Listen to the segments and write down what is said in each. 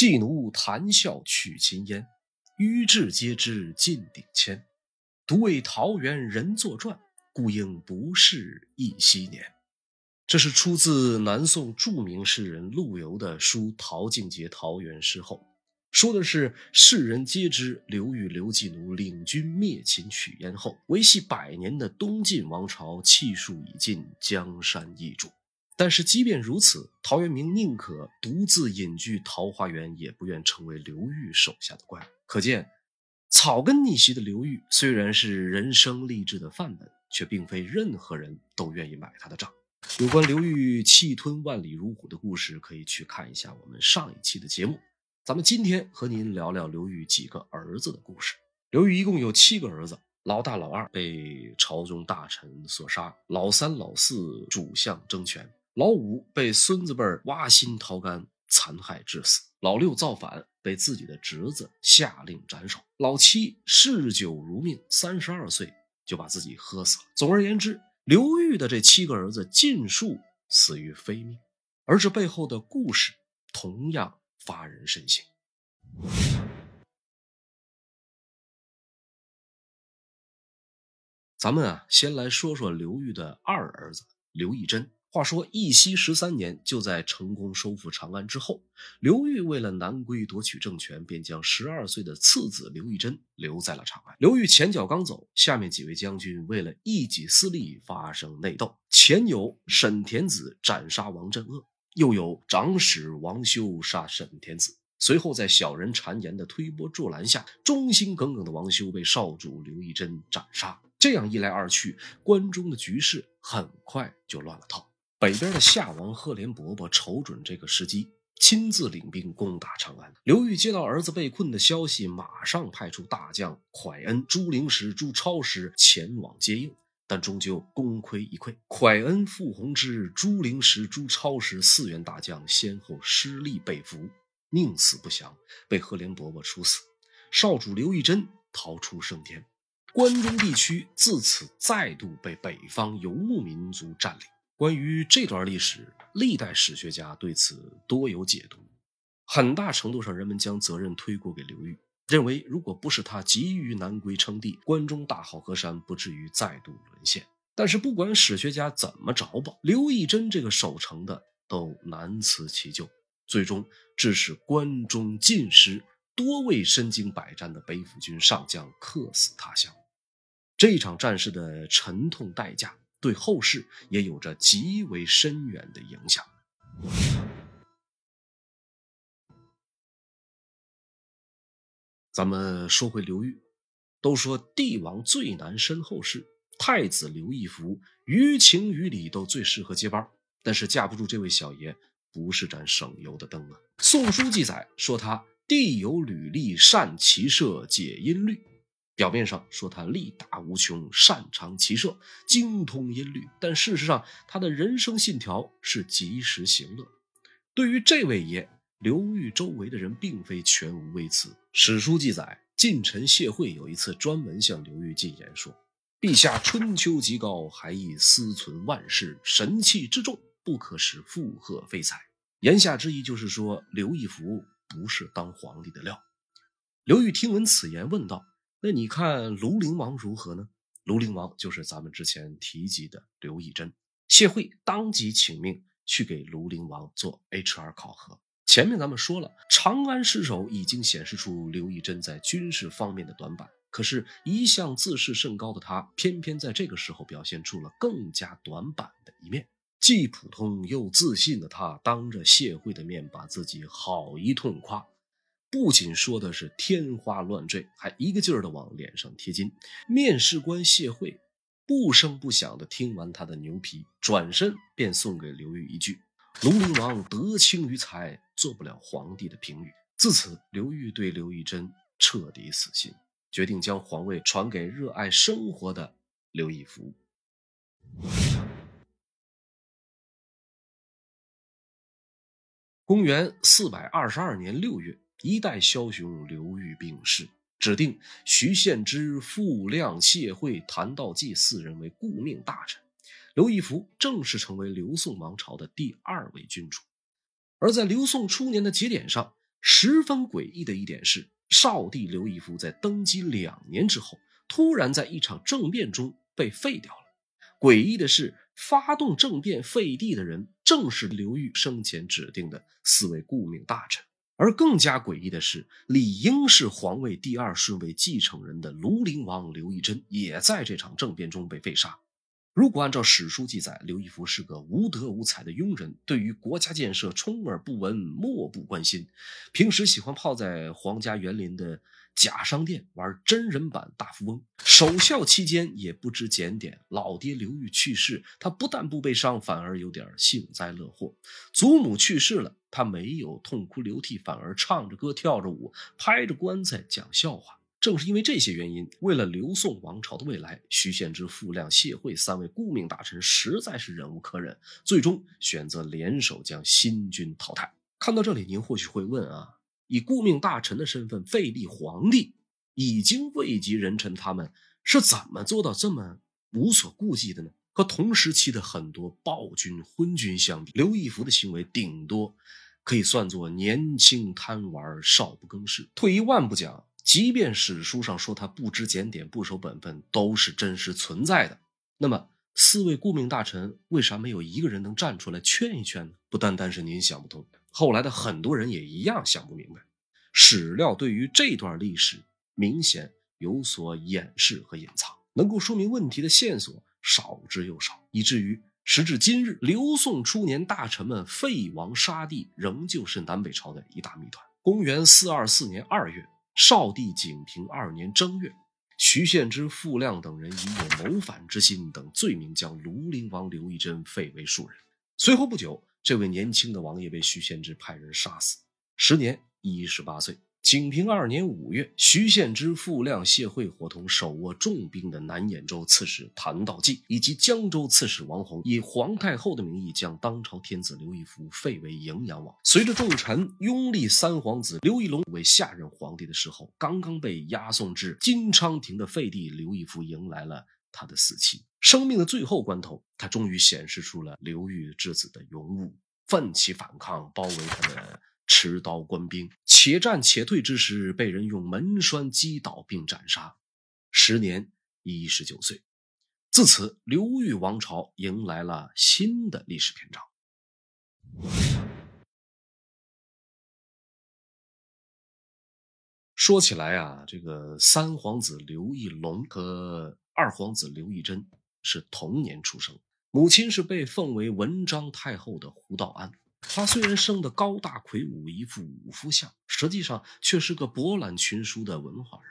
妓奴谈笑取琴烟，愚智皆知尽鼎铅。独为桃源人作传，故应不是一昔年。这是出自南宋著名诗人陆游的《书陶敬节桃源诗后》，说的是世人皆知刘裕刘季奴领军灭秦取燕后，维系百年的东晋王朝气数已尽，江山易主。但是即便如此，陶渊明宁可独自隐居桃花源，也不愿成为刘裕手下的官。可见，草根逆袭的刘裕虽然是人生励志的范本，却并非任何人都愿意买他的账。有关刘裕气吞万里如虎的故事，可以去看一下我们上一期的节目。咱们今天和您聊聊刘裕几个儿子的故事。刘裕一共有七个儿子，老大、老二被朝中大臣所杀，老三、老四主相争权，老五被孙子辈挖心掏肝残害致死，老六造反被自己的侄子下令斩首，老七嗜酒如命，三十二岁就把自己喝死了。总而言之。刘裕的这七个儿子尽数死于非命，而这背后的故事同样发人深省。咱们啊，先来说说刘裕的二儿子刘义珍。话说义熙十三年，就在成功收复长安之后，刘裕为了南归夺取政权，便将十二岁的次子刘义珍留在了长安。刘裕前脚刚走，下面几位将军为了一己私利发生内斗，前有沈田子斩杀王镇恶，又有长史王修杀沈田子。随后在小人谗言的推波助澜下，忠心耿耿的王修被少主刘义珍斩杀。这样一来二去，关中的局势很快就乱了套。北边的夏王赫连勃勃瞅准这个时机，亲自领兵攻打长安。刘裕接到儿子被困的消息，马上派出大将蒯恩、朱灵石、朱超时前往接应，但终究功亏一篑。蒯恩、傅弘之、朱灵石、朱超时四员大将先后失利被俘，宁死不降，被赫连勃勃处死。少主刘义珍逃出升天，关中地区自此再度被北方游牧民族占领。关于这段历史，历代史学家对此多有解读。很大程度上，人们将责任推过给刘裕，认为如果不是他急于南归称帝，关中大好河山不至于再度沦陷。但是，不管史学家怎么着吧，刘义珍这个守城的都难辞其咎，最终致使关中尽失多位身经百战的北府军上将客死他乡。这场战事的沉痛代价。对后世也有着极为深远的影响。咱们说回刘裕，都说帝王最难身后事，太子刘义福于情于理都最适合接班，但是架不住这位小爷不是盏省油的灯啊。《宋书》记载说他地有履历，善骑射，解音律。表面上说他力大无穷，擅长骑射，精通音律，但事实上他的人生信条是及时行乐。对于这位爷，刘裕周围的人并非全无微词。史书记载，近臣谢惠有一次专门向刘裕进言说：“陛下春秋极高，还宜思存万世，神器之重，不可使附和非才。”言下之意就是说，刘义福不是当皇帝的料。刘裕听闻此言，问道。那你看庐陵王如何呢？庐陵王就是咱们之前提及的刘义珍。谢惠当即请命去给庐陵王做 HR 考核。前面咱们说了，长安失守已经显示出刘义珍在军事方面的短板。可是，一向自视甚高的他，偏偏在这个时候表现出了更加短板的一面。既普通又自信的他，当着谢惠的面把自己好一通夸。不仅说的是天花乱坠，还一个劲儿的往脸上贴金。面试官谢惠不声不响的听完他的牛皮，转身便送给刘裕一句：“庐陵王德轻于才，做不了皇帝的评语。”自此，刘裕对刘义珍彻底死心，决定将皇位传给热爱生活的刘义福。公元四百二十二年六月。一代枭雄刘裕病逝，指定徐献之、傅亮、谢惠、谭道济四人为顾命大臣。刘义福正式成为刘宋王朝的第二位君主。而在刘宋初年的节点上，十分诡异的一点是，少帝刘义夫在登基两年之后，突然在一场政变中被废掉了。诡异的是，发动政变废帝的人正是刘裕生前指定的四位顾命大臣。而更加诡异的是，理应是皇位第二顺位继承人的庐陵王刘义珍，也在这场政变中被废杀。如果按照史书记载，刘义福是个无德无才的庸人，对于国家建设充耳不闻、漠不关心，平时喜欢泡在皇家园林的假商店玩真人版大富翁。守孝期间也不知检点，老爹刘裕去世，他不但不悲伤，反而有点幸灾乐祸。祖母去世了，他没有痛哭流涕，反而唱着歌、跳着舞，拍着棺材讲笑话。正是因为这些原因，为了刘宋王朝的未来，徐献之、傅亮、谢惠三位顾命大臣实在是忍无可忍，最终选择联手将新军淘汰。看到这里，您或许会问啊，以顾命大臣的身份废立皇帝，已经位极人臣，他们是怎么做到这么无所顾忌的呢？和同时期的很多暴君、昏君相比，刘义福的行为顶多可以算作年轻贪玩、少不更事。退一万步讲。即便史书上说他不知检点、不守本分，都是真实存在的。那么，四位顾命大臣为啥没有一个人能站出来劝一劝呢？不单单是您想不通，后来的很多人也一样想不明白。史料对于这段历史明显有所掩饰和隐藏，能够说明问题的线索少之又少，以至于时至今日，刘宋初年大臣们废王杀帝，仍旧是南北朝的一大谜团。公元四二四年二月。少帝景平二年正月，徐献之、傅亮等人以有谋反之心等罪名，将庐陵王刘义珍废为庶人。随后不久，这位年轻的王爷被徐献之派人杀死，时年一十八岁。景平二年五月，徐献之、傅亮、谢惠伙同手握重兵的南兖州刺史谭道济以及江州刺史王弘，以皇太后的名义将当朝天子刘义福废为荥阳王。随着众臣拥立三皇子刘义隆为下任皇帝的时候，刚刚被押送至金昌亭的废帝刘义福迎来了他的死期。生命的最后关头，他终于显示出了刘裕之子的勇武，奋起反抗，包围他的。持刀官兵，且战且退之时，被人用门栓击倒并斩杀，时年一十九岁。自此，刘裕王朝迎来了新的历史篇章。说起来啊，这个三皇子刘义隆和二皇子刘义珍是同年出生，母亲是被奉为文章太后的胡道安。他虽然生得高大魁梧，一副武夫相，实际上却是个博览群书的文化人。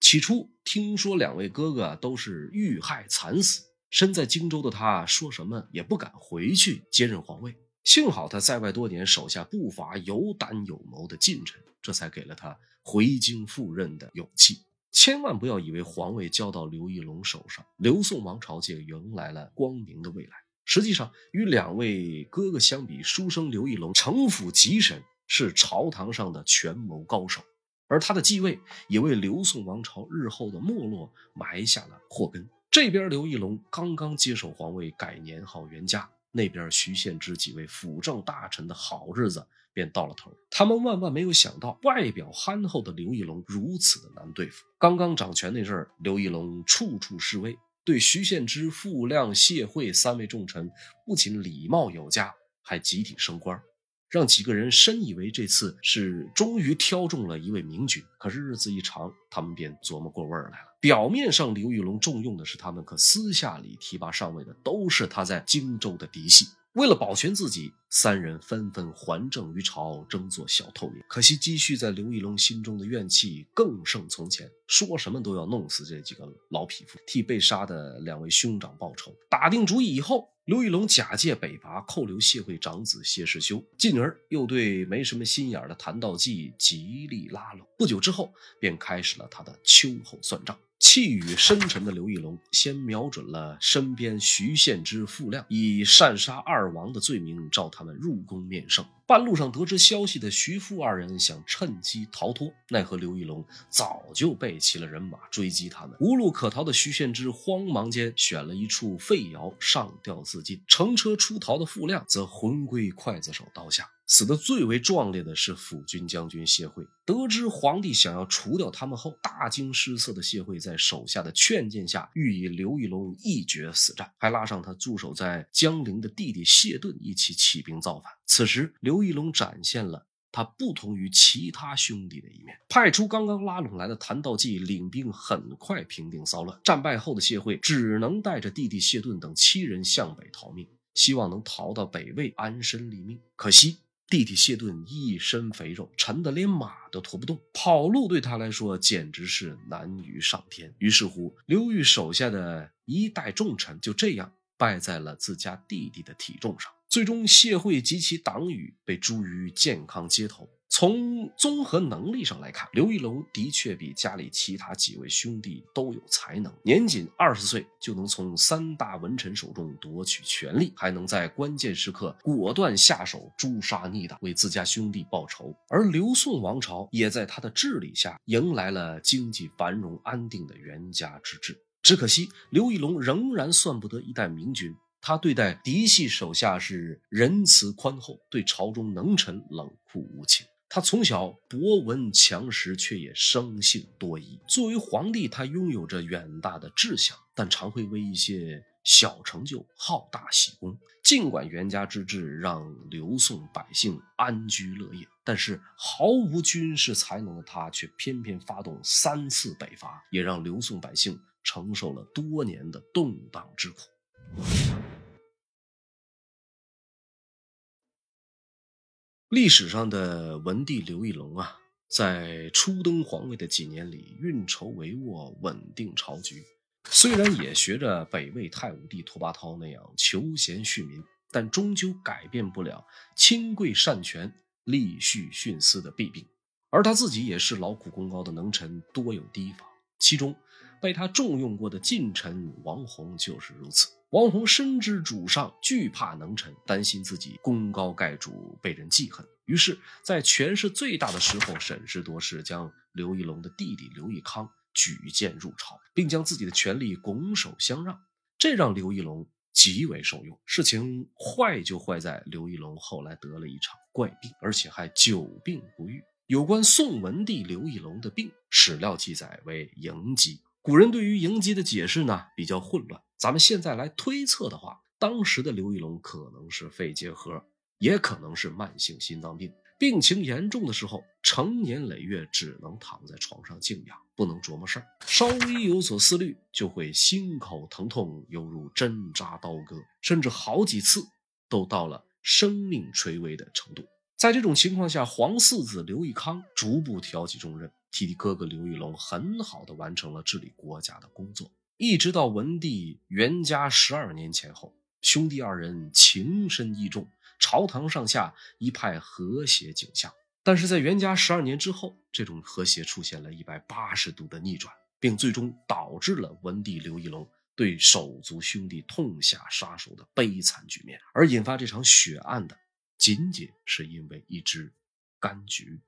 起初听说两位哥哥都是遇害惨死，身在荆州的他说什么也不敢回去接任皇位。幸好他在外多年，手下不乏有胆有谋的近臣，这才给了他回京赴任的勇气。千万不要以为皇位交到刘义隆手上，刘宋王朝就迎来了光明的未来。实际上，与两位哥哥相比，书生刘义隆城府极深，是朝堂上的权谋高手，而他的继位也为刘宋王朝日后的没落埋下了祸根。这边刘义隆刚刚接手皇位，改年号元嘉；那边徐献之几位辅政大臣的好日子便到了头。他们万万没有想到，外表憨厚的刘义隆如此的难对付。刚刚掌权那阵儿，刘义隆处处示威。对徐献之、傅亮、谢惠三位重臣，不仅礼貌有加，还集体升官，让几个人深以为这次是终于挑中了一位明君。可是日子一长，他们便琢磨过味儿来了。表面上刘玉龙重用的是他们，可私下里提拔上位的都是他在荆州的嫡系。为了保全自己，三人纷纷还政于朝，争做小透明。可惜积蓄在刘义隆心中的怨气更胜从前，说什么都要弄死这几个老匹夫，替被杀的两位兄长报仇。打定主意以后，刘义隆假借北伐，扣留谢会长子谢世修，进而又对没什么心眼的谭道济极力拉拢。不久之后，便开始了他的秋后算账。气宇深沉的刘义隆先瞄准了身边徐献之、傅亮，以擅杀二王的罪名召他们入宫面圣。半路上得知消息的徐富二人想趁机逃脱，奈何刘义龙早就备齐了人马追击他们。无路可逃的徐献之慌忙间选了一处废窑上吊自尽，乘车出逃的傅亮则魂归刽子手刀下。死得最为壮烈的是辅军将军谢惠。得知皇帝想要除掉他们后，大惊失色的谢惠在手下的劝谏下，欲与刘义隆一决死战，还拉上他驻守在江陵的弟弟谢顿一起起兵造反。此时，刘义隆展现了他不同于其他兄弟的一面，派出刚刚拉拢来的谭道济领兵，很快平定骚乱。战败后的谢惠只能带着弟弟谢顿等七人向北逃命，希望能逃到北魏安身立命。可惜。弟弟谢顿一身肥肉，沉得连马都驮不动，跑路对他来说简直是难于上天。于是乎，刘裕手下的一代重臣就这样败在了自家弟弟的体重上。最终，谢惠及其党羽被诛于健康街头。从综合能力上来看，刘义隆的确比家里其他几位兄弟都有才能。年仅二十岁就能从三大文臣手中夺取权力，还能在关键时刻果断下手诛杀逆党，为自家兄弟报仇。而刘宋王朝也在他的治理下迎来了经济繁荣安定的元家之治。只可惜，刘义隆仍然算不得一代明君。他对待嫡系手下是仁慈宽厚，对朝中能臣冷酷无情。他从小博闻强识，却也生性多疑。作为皇帝，他拥有着远大的志向，但常会为一些小成就好大喜功。尽管袁家之治让刘宋百姓安居乐业，但是毫无军事才能的他，却偏偏发动三次北伐，也让刘宋百姓承受了多年的动荡之苦。历史上的文帝刘义隆啊，在初登皇位的几年里，运筹帷幄，稳定朝局。虽然也学着北魏太武帝拓跋焘那样求贤恤民，但终究改变不了亲贵擅权、吏序徇私的弊病。而他自己也是劳苦功高的能臣，多有提防。其中，被他重用过的近臣王弘就是如此。王弘深知主上惧怕能臣，担心自己功高盖主被人记恨，于是，在权势最大的时候审时度势，将刘义隆的弟弟刘义康举荐入朝，并将自己的权力拱手相让，这让刘义隆极为受用。事情坏就坏在刘义隆后来得了一场怪病，而且还久病不愈。有关宋文帝刘义隆的病，史料记载为迎疾。古人对于迎疾的解释呢比较混乱。咱们现在来推测的话，当时的刘义隆可能是肺结核，也可能是慢性心脏病。病情严重的时候，成年累月只能躺在床上静养，不能琢磨事儿。稍微有所思虑，就会心口疼痛，犹如针扎刀割，甚至好几次都到了生命垂危的程度。在这种情况下，皇四子刘义康逐步挑起重任，替哥哥刘义隆很好的完成了治理国家的工作。一直到文帝元嘉十二年前后，兄弟二人情深义重，朝堂上下一派和谐景象。但是在元嘉十二年之后，这种和谐出现了一百八十度的逆转，并最终导致了文帝刘义隆对手足兄弟痛下杀手的悲惨局面。而引发这场血案的，仅仅是因为一只柑橘。